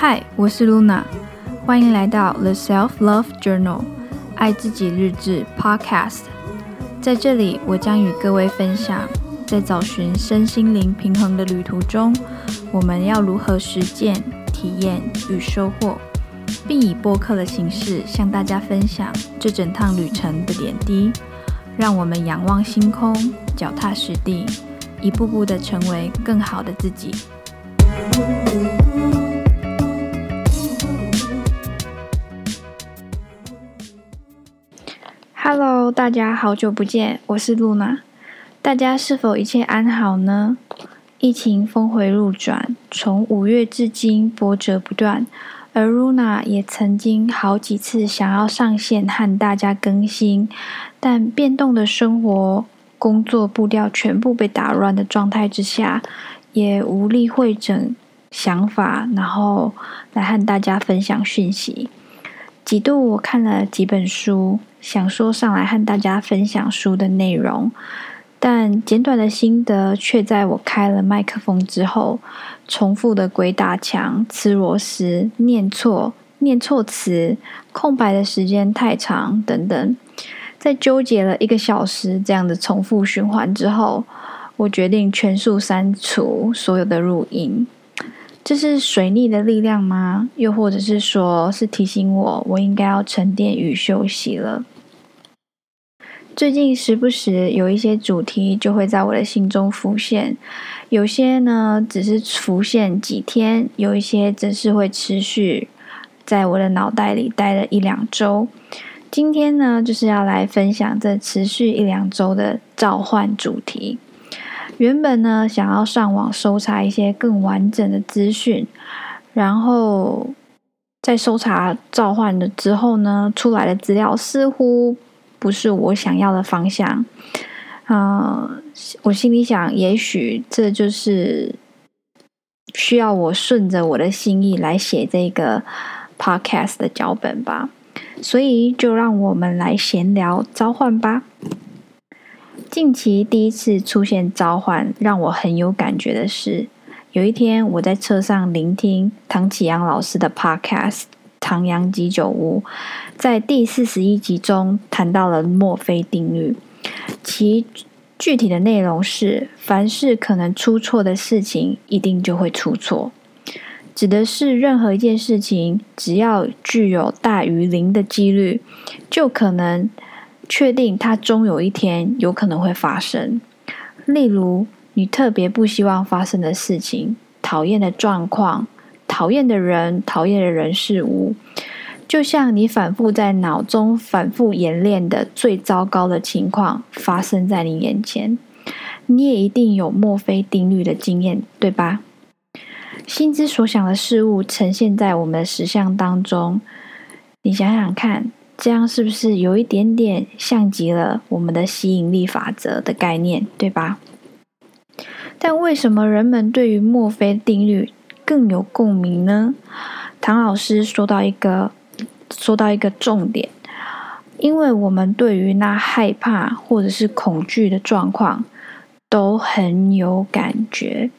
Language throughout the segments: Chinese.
嗨，我是 Luna，欢迎来到 The Self Love Journal 爱自己日志 Podcast。在这里，我将与各位分享，在找寻身心灵平衡的旅途中，我们要如何实践、体验与收获，并以播客的形式向大家分享这整趟旅程的点滴。让我们仰望星空，脚踏实地，一步步的成为更好的自己。大家好久不见，我是露娜。大家是否一切安好呢？疫情峰回路转，从五月至今波折不断，而露娜也曾经好几次想要上线和大家更新，但变动的生活、工作步调全部被打乱的状态之下，也无力会诊想法，然后来和大家分享讯息。几度我看了几本书。想说上来和大家分享书的内容，但简短的心得却在我开了麦克风之后，重复的鬼打墙、吃螺丝、念错、念错词、空白的时间太长等等，在纠结了一个小时这样的重复循环之后，我决定全数删除所有的录音。这是水逆的力量吗？又或者是说，是提醒我，我应该要沉淀与休息了。最近时不时有一些主题就会在我的心中浮现，有些呢只是浮现几天，有一些则是会持续在我的脑袋里待了一两周。今天呢，就是要来分享这持续一两周的召唤主题。原本呢，想要上网搜查一些更完整的资讯，然后在搜查召唤了之后呢，出来的资料似乎不是我想要的方向。嗯、我心里想，也许这就是需要我顺着我的心意来写这个 podcast 的脚本吧。所以，就让我们来闲聊召唤吧。近期第一次出现召唤，让我很有感觉的是，有一天我在车上聆听唐启阳老师的 Podcast《唐阳鸡酒屋》，在第四十一集中谈到了墨菲定律，其具体的内容是：凡是可能出错的事情，一定就会出错，指的是任何一件事情，只要具有大于零的几率，就可能。确定它终有一天有可能会发生，例如你特别不希望发生的事情、讨厌的状况、讨厌的人、讨厌的人事物，就像你反复在脑中反复演练的最糟糕的情况发生在你眼前，你也一定有墨菲定律的经验，对吧？心之所想的事物呈现在我们的实相当中，你想想看。这样是不是有一点点像极了我们的吸引力法则的概念，对吧？但为什么人们对于墨菲定律更有共鸣呢？唐老师说到一个，说到一个重点，因为我们对于那害怕或者是恐惧的状况都很有感觉。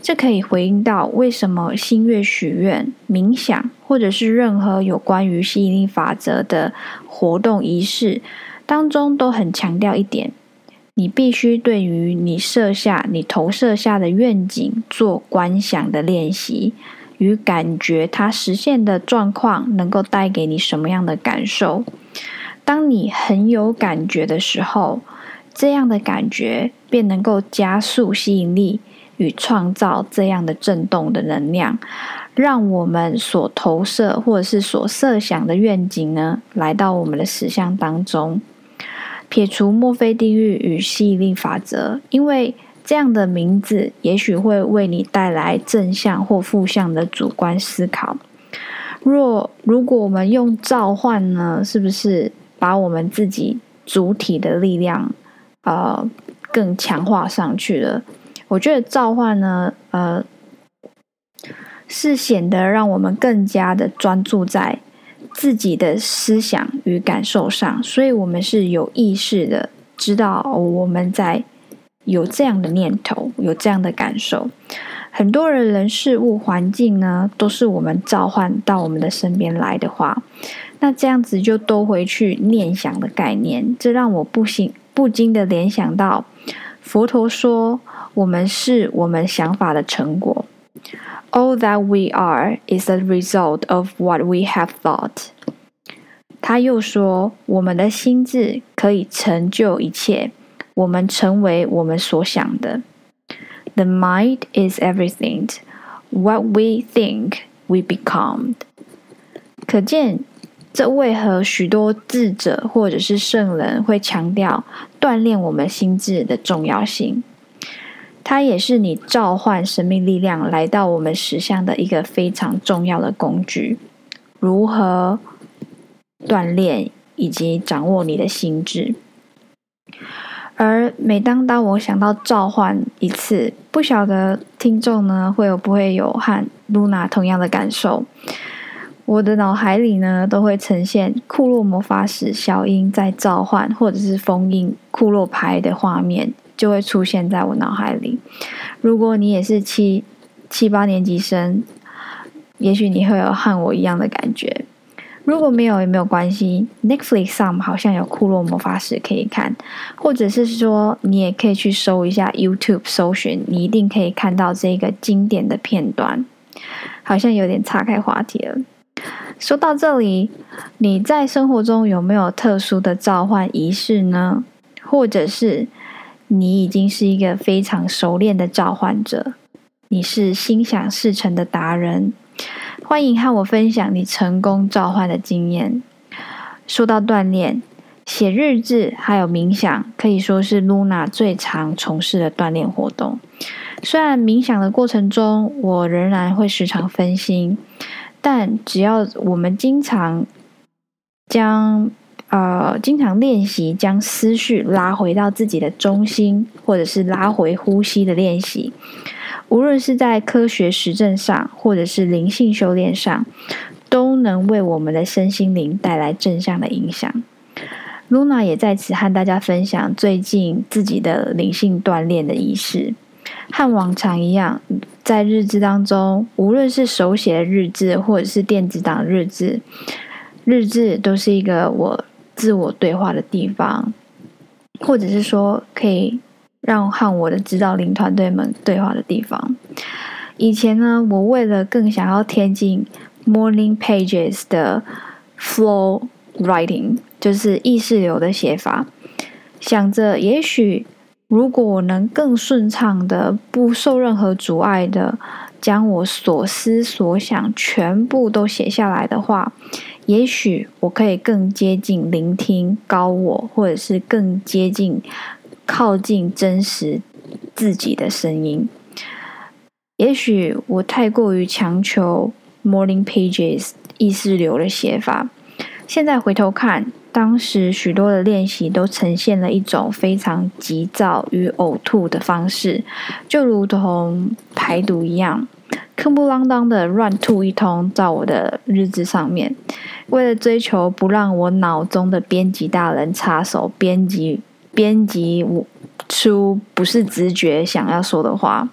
这可以回应到为什么星月许愿、冥想，或者是任何有关于吸引力法则的活动仪式当中，都很强调一点：你必须对于你设下、你投射下的愿景做观想的练习，与感觉它实现的状况能够带给你什么样的感受。当你很有感觉的时候，这样的感觉便能够加速吸引力。与创造这样的震动的能量，让我们所投射或者是所设想的愿景呢，来到我们的实相当中。撇除墨菲定律与吸引力法则，因为这样的名字也许会为你带来正向或负向的主观思考。若如果我们用召唤呢，是不是把我们自己主体的力量，呃，更强化上去了？我觉得召唤呢，呃，是显得让我们更加的专注在自己的思想与感受上，所以我们是有意识的知道我们在有这样的念头，有这样的感受。很多人人事物环境呢，都是我们召唤到我们的身边来的话，那这样子就都回去念想的概念，这让我不行不禁的联想到佛陀说，我们是我们想法的成果。All that we are is the result of what we have thought。他又说，我们的心智可以成就一切，我们成为我们所想的。The mind is everything. What we think, we become. 可见， 这为何许多智者或者是圣人会强调锻炼我们心智的重要性。它也是你召唤生命力量来到我们实相的一个非常重要的工具。如何锻炼以及掌握你的心智？而每当当我想到召唤一次，不晓得听众呢会有不会有和露娜同样的感受？我的脑海里呢都会呈现库洛魔法使小樱在召唤或者是封印库洛牌的画面，就会出现在我脑海里。如果你也是七七八年级生，也许你会有和我一样的感觉。如果没有也没有关系，Netflix 上好像有库洛魔法使可以看，或者是说你也可以去搜一下 YouTube 搜寻，你一定可以看到这个经典的片段。好像有点岔开话题了。说到这里，你在生活中有没有特殊的召唤仪式呢？或者是你已经是一个非常熟练的召唤者，你是心想事成的达人？欢迎和我分享你成功召唤的经验。说到锻炼，写日志还有冥想，可以说是 Luna 最常从事的锻炼活动。虽然冥想的过程中，我仍然会时常分心，但只要我们经常将呃经常练习将思绪拉回到自己的中心，或者是拉回呼吸的练习。无论是在科学实证上，或者是灵性修炼上，都能为我们的身心灵带来正向的影响。噜那也在此和大家分享最近自己的灵性锻炼的仪式，和往常一样，在日志当中，无论是手写的日志，或者是电子档日志，日志都是一个我自我对话的地方，或者是说可以。让和我的指导灵团队们对话的地方。以前呢，我为了更想要贴近 Morning Pages 的 Flow Writing，就是意识流的写法，想着也许如果我能更顺畅的、不受任何阻碍的将我所思所想全部都写下来的话，也许我可以更接近聆听高我，或者是更接近。靠近真实自己的声音。也许我太过于强求 Morning Pages 意识流的写法。现在回头看，当时许多的练习都呈现了一种非常急躁与呕吐的方式，就如同排毒一样，坑不啷当的乱吐一通在我的日志上面。为了追求不让我脑中的编辑大人插手编辑。编辑出不是直觉想要说的话，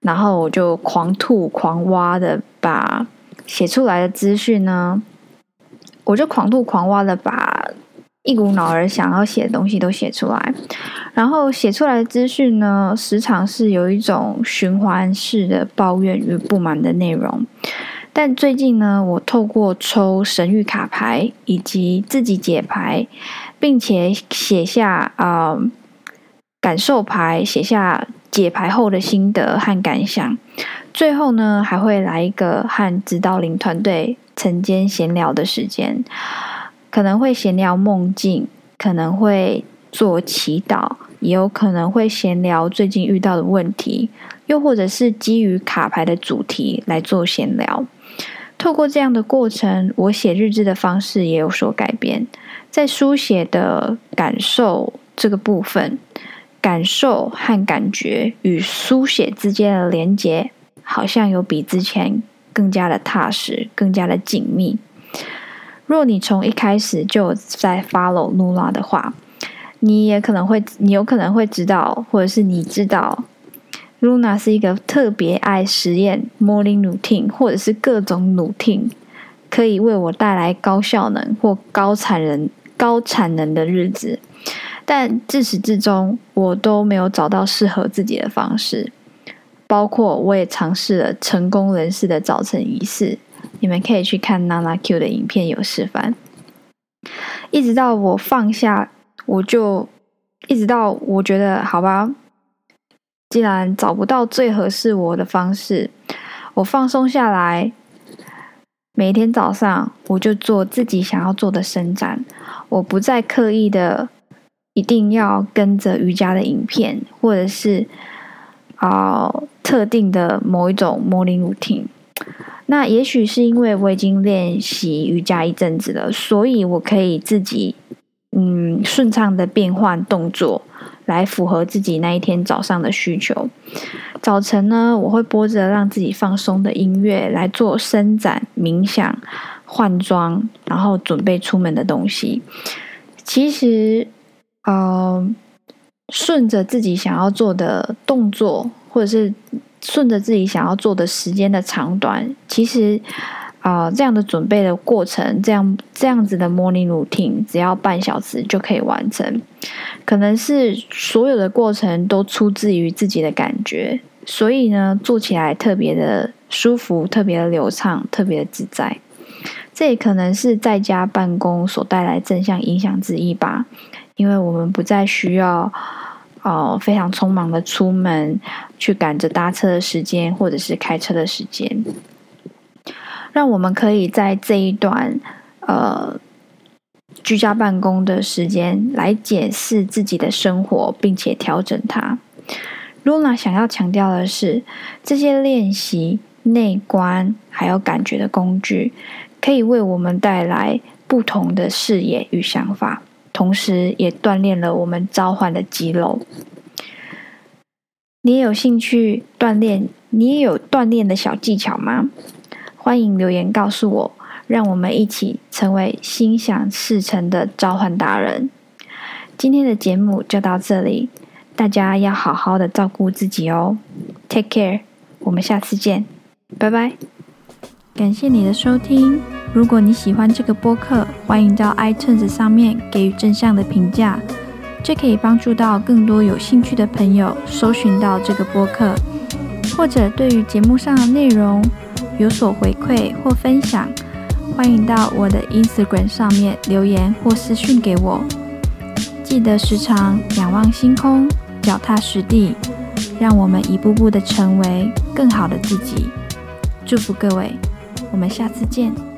然后我就狂吐狂挖的把写出来的资讯呢，我就狂吐狂挖的把一股脑儿想要写的东西都写出来，然后写出来的资讯呢，时常是有一种循环式的抱怨与不满的内容。但最近呢，我透过抽神谕卡牌以及自己解牌。并且写下啊、感受牌，写下解牌后的心得和感想。最后呢，还会来一个和指导灵团队晨间闲聊的时间，可能会闲聊梦境，可能会做祈祷，也有可能会闲聊最近遇到的问题，又或者是基于卡牌的主题来做闲聊。透过这样的过程，我写日志的方式也有所改变。在书写的感受这个部分，感受和感觉与书写之间的连接，好像有比之前更加的踏实，更加的紧密。若你从一开始就在 follow Luna 的话，你也可能会，你有可能会知道，或者是你知道，Luna 是一个特别爱实验 morning routine 或者是各种 routine，可以为我带来高效能或高产能、高产能的日子。但自始至终，我都没有找到适合自己的方式。包括我也尝试了成功人士的早晨仪式，你们可以去看 Nana Q 的影片有示范。一直到我放下，我就一直到我觉得好吧，既然找不到最合适我的方式，我放松下来，每天早上我就做自己想要做的伸展，我不再刻意的一定要跟着瑜伽的影片，或者是哦。特定的某一种 morning routine，那也许是因为我已经练习瑜伽一阵子了，所以我可以自己嗯顺畅的变换动作，来符合自己那一天早上的需求。早晨呢，我会播着让自己放松的音乐来做伸展、冥想、换装，然后准备出门的东西。其实，呃，顺着自己想要做的动作。或者是顺着自己想要做的时间的长短，其实啊、这样的准备的过程，这样这样子的 morning routine，只要半小时就可以完成。可能是所有的过程都出自于自己的感觉，所以呢，做起来特别的舒服，特别的流畅，特别的自在。这也可能是在家办公所带来正向影响之一吧，因为我们不再需要。哦，非常匆忙的出门去赶着搭车的时间，或者是开车的时间，让我们可以在这一段呃居家办公的时间来检视自己的生活，并且调整它。Luna 想要强调的是，这些练习内观还有感觉的工具，可以为我们带来不同的视野与想法。同时也锻炼了我们召唤的肌肉。你也有兴趣锻炼？你也有锻炼的小技巧吗？欢迎留言告诉我，让我们一起成为心想事成的召唤达人。今天的节目就到这里，大家要好好的照顾自己哦。Take care，我们下次见，拜拜。感谢你的收听。如果你喜欢这个播客，欢迎到 iTunes 上面给予正向的评价，这可以帮助到更多有兴趣的朋友搜寻到这个播客。或者对于节目上的内容有所回馈或分享，欢迎到我的 Instagram 上面留言或私讯给我。记得时常仰望星空，脚踏实地，让我们一步步的成为更好的自己。祝福各位。我们下次见。